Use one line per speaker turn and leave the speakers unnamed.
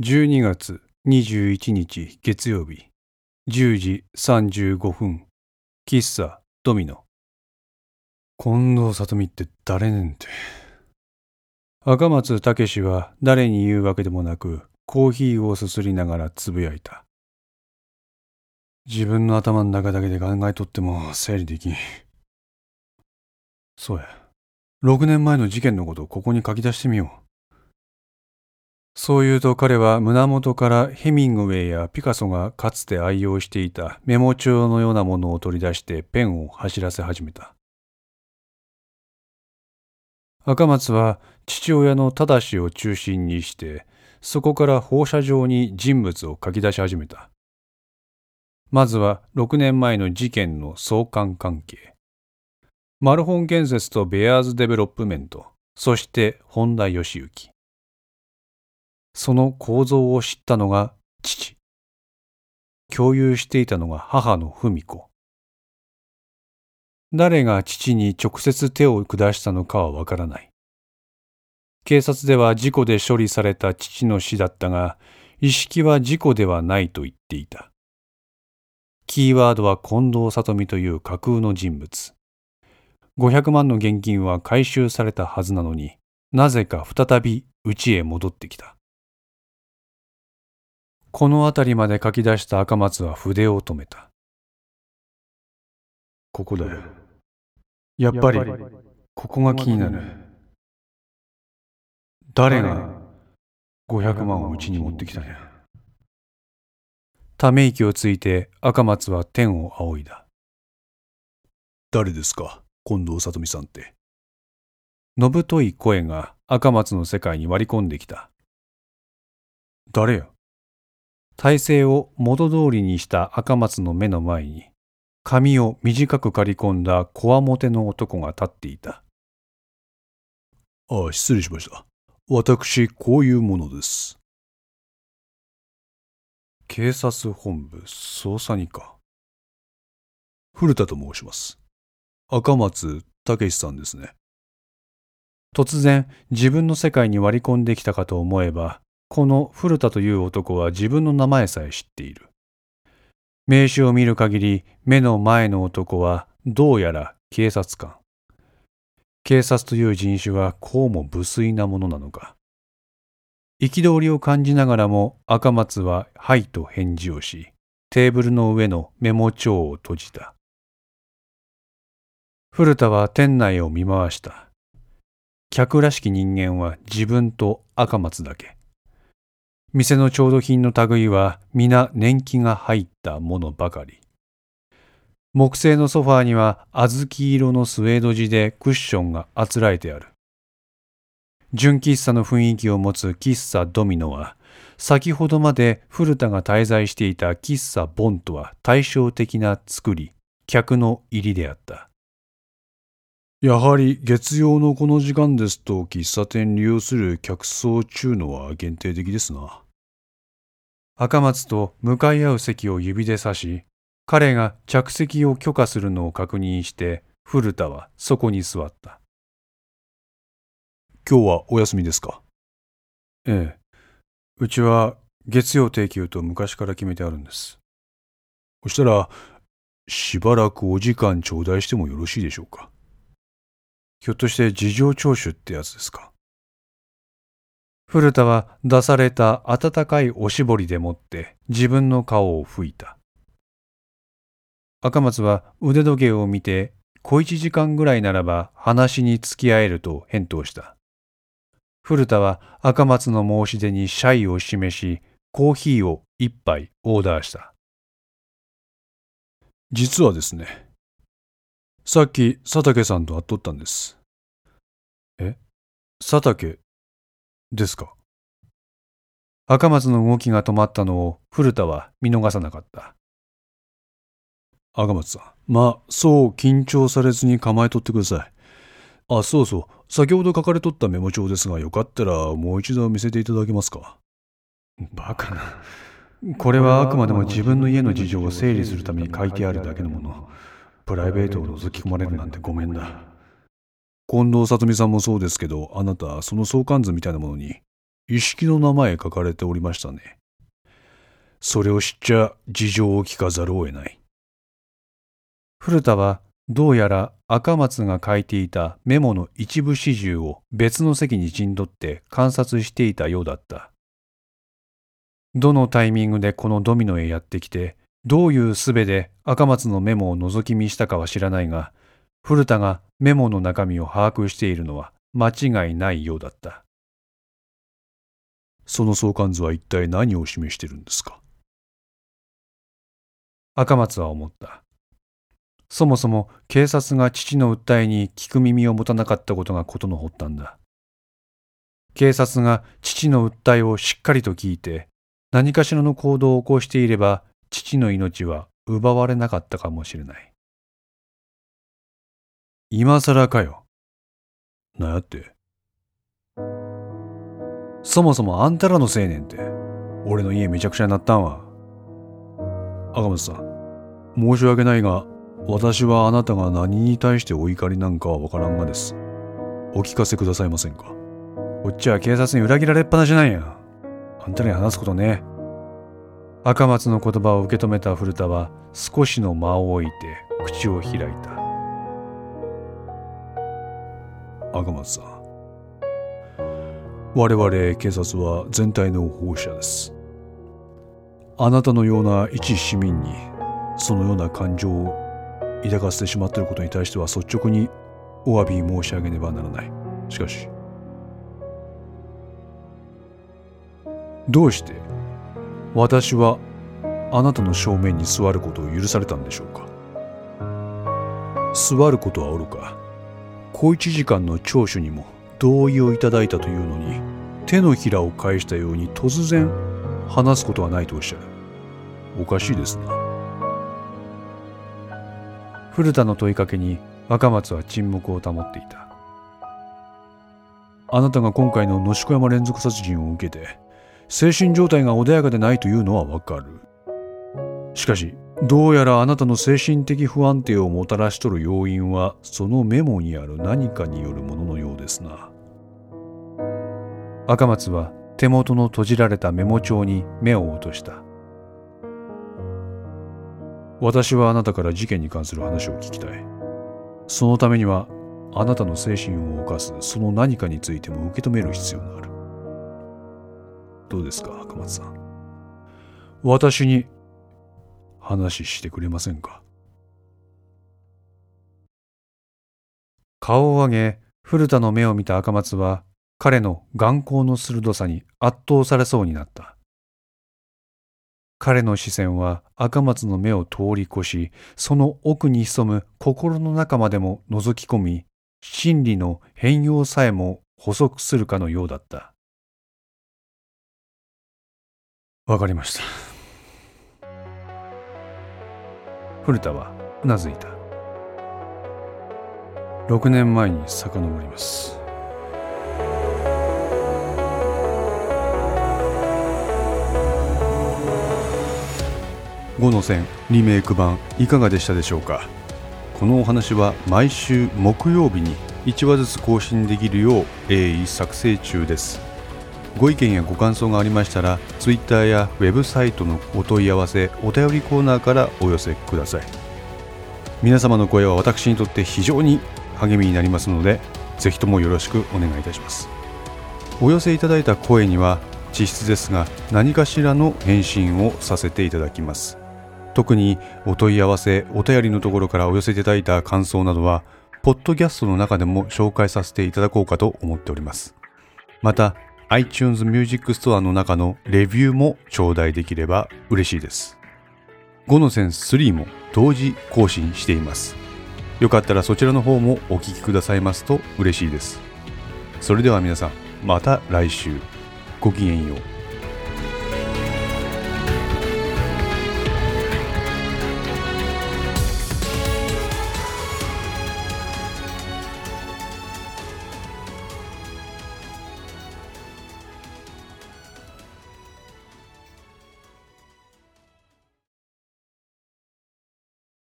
12月21日月曜日。10時35分。喫茶ドミノ。近藤里美って誰ねんて。赤松武は誰に言うわけでもなくコーヒーをすすりながらつぶやいた。自分の頭の中だけで考えとっても整理できん。そうや。6年前の事件のことをここに書き出してみよう。そう言うと彼は胸元からヘミングウェイやピカソがかつて愛用していたメモ帳のようなものを取り出してペンを走らせ始めた。赤松は父親の正を中心にしてそこから放射状に人物を書き出し始めた。まずは6年前の事件の相関関係。マルホン建設とベアーズデベロップメント、そして本田義行。その構造を知ったのが父。共有していたのが母の文子。誰が父に直接手を下したのかはわからない。警察では事故で処理された父の死だったが、意識は事故ではないと言っていた。キーワードは近藤里美という架空の人物。500万の現金は回収されたはずなのになぜか再び家へ戻ってきた。この辺りまで書き出した赤松は筆を止めた。ここだよ。やっぱり、ここが気になる。誰が500万をうちに持ってきたんや。ため息をついて赤松は天を仰いだ。
誰ですか？近藤里美さんって。
のぶとい声が赤松の世界に割り込んできた。誰や？体勢を元通りにした赤松の目の前に、髪を短く刈り込んだこわもての男が立っていた。
ああ、失礼しました。私、こういうものです。
警察本部捜査二課。
古田と申します。赤松武さんですね。
突然、自分の世界に割り込んできたかと思えば、この古田という男は自分の名前さえ知っている。名刺を見る限り目の前の男はどうやら警察官。警察という人種はこうも無粋なものなのか。憤りを感じながらも赤松は「はい」と返事をし、テーブルの上のメモ帳を閉じた。古田は店内を見回した。客らしき人間は自分と赤松だけ。店の調度品の類は皆年季が入ったものばかり。木製のソファーには小豆色のスウェード地でクッションがあつらえてある。純喫茶の雰囲気を持つ喫茶ドミノは、先ほどまで古田が滞在していた喫茶ボンとは対照的な作り、客の入りであった。
やはり月曜のこの時間ですと喫茶店利用する客層中のは限定的ですな。
赤松と向かい合う席を指で指し、彼が着席を許可するのを確認して古田はそこに座った。
今日はお休みですか？
ええ。うちは月曜定休と昔から決めてあるんです。
そしたら、しばらくお時間頂戴してもよろしいでしょうか？
ひょっとして事情聴取ってやつですか？古田は出された温かいおしぼりでもって自分の顔を拭いた。赤松は腕時計を見て小一時間ぐらいならば話に付き合えると返答した。古田は赤松の申し出にシャイを示し、コーヒーを一杯オーダーした。
実はですね、さっき佐竹さんと会っとったんです。
え？佐竹？ですか？赤松の動きが止まったのを古田は見逃さなかった。
赤松さん、まあ、そう緊張されずに構えとってください。あ、そうそう。先ほど書かれとったメモ帳ですが、よかったらもう一度見せていただけますか？
バカな。これはあくまでも自分の家の事情を整理するために書いてあるだけのもの。プライベートを覗き込まれるなんてごめんだ。
近藤里美さんもそうですけど、あなた、その相関図みたいなものに、一式の名前書かれておりましたね。それを知っちゃ事情を聞かざるを得ない。
古田はどうやら赤松が書いていたメモの一部始終を別の席に陣取って観察していたようだった。どのタイミングでこのドミノへやってきて、どういう術で赤松のメモを覗き見したかは知らないが、古田がメモの中身を把握しているのは間違いないようだった。
その相関図は一体何を示してるんですか？
赤松は思った。そもそも警察が父の訴えに聞く耳を持たなかったことが事の発端だ。警察が父の訴えをしっかりと聞いて、何かしらの行動を起こしていれば、父の命は奪われなかったかもしれない。
今更かよ。なやって。
そもそもあんたらの青年って、俺の家めちゃくちゃになったんは。
赤松さん、申し訳ないが、私はあなたが何に対してお怒りなんかはわからんがです。お聞かせくださいませんか。
こっちは警察に裏切られっぱなしなんや。あんたらに話すことね。赤松の言葉を受け止めた古田は少しの間を置いて口を開いた。
赤松さん。我々警察は全体の保護者です。あなたのような一市民にそのような感情を抱かせてしまっていることに対しては率直にお詫び申し上げねばならない。しかし、どうして私はあなたの正面に座ることを許されたんでしょうか？座ることはおろか小一時間の聴取にも同意をいただいたというのに手のひらを返したように突然話すことはないとおっしゃる。おかしいですな。
古田の問いかけに若松は沈黙を保っていた。
あなたが今回の野宿山連続殺人を受けて精神状態が穏やかでないというのはわかる。しかし、どうやらあなたの精神的不安定をもたらしとる要因は、そのメモにある何かによるもののようですな。
赤松は手元の閉じられたメモ帳に目を落とした。
私はあなたから事件に関する話を聞きたい。そのためには、あなたの精神を犯すその何かについても受け止める必要がある。どうですか、赤松さん？私に話してくれませんか？
顔を上げ、古田の目を見た赤松は、彼の眼光の鋭さに圧倒されそうになった。彼の視線は赤松の目を通り越し、その奥に潜む心の中までも覗き込み、真理の変容さえも補足するかのようだった。
わかりました。
古田はうなずいた。6年前に遡ります。
5の線リメイク版いかがでしたでしょうか？このお話は毎週木曜日に1話ずつ更新できるよう鋭意作成中です。ご意見やご感想がありましたら Twitter やウェブサイトのお問い合わせお便りコーナーからお寄せください。皆様の声は私にとって非常に励みになりますのでぜひともよろしくお願いいたします。お寄せいただいた声には実質ですが何かしらの返信をさせていただきます。特にお問い合わせお便りのところからお寄せいただいた感想などはポッドキャストの中でも紹介させていただこうかと思っております。また iTunes Music Store の中のレビューも頂戴できれば嬉しいです。5のセンス3も同時更新しています。よかったらそちらの方もお聴きくださいますと嬉しいです。それでは皆さん、また来週。ごきげんよう。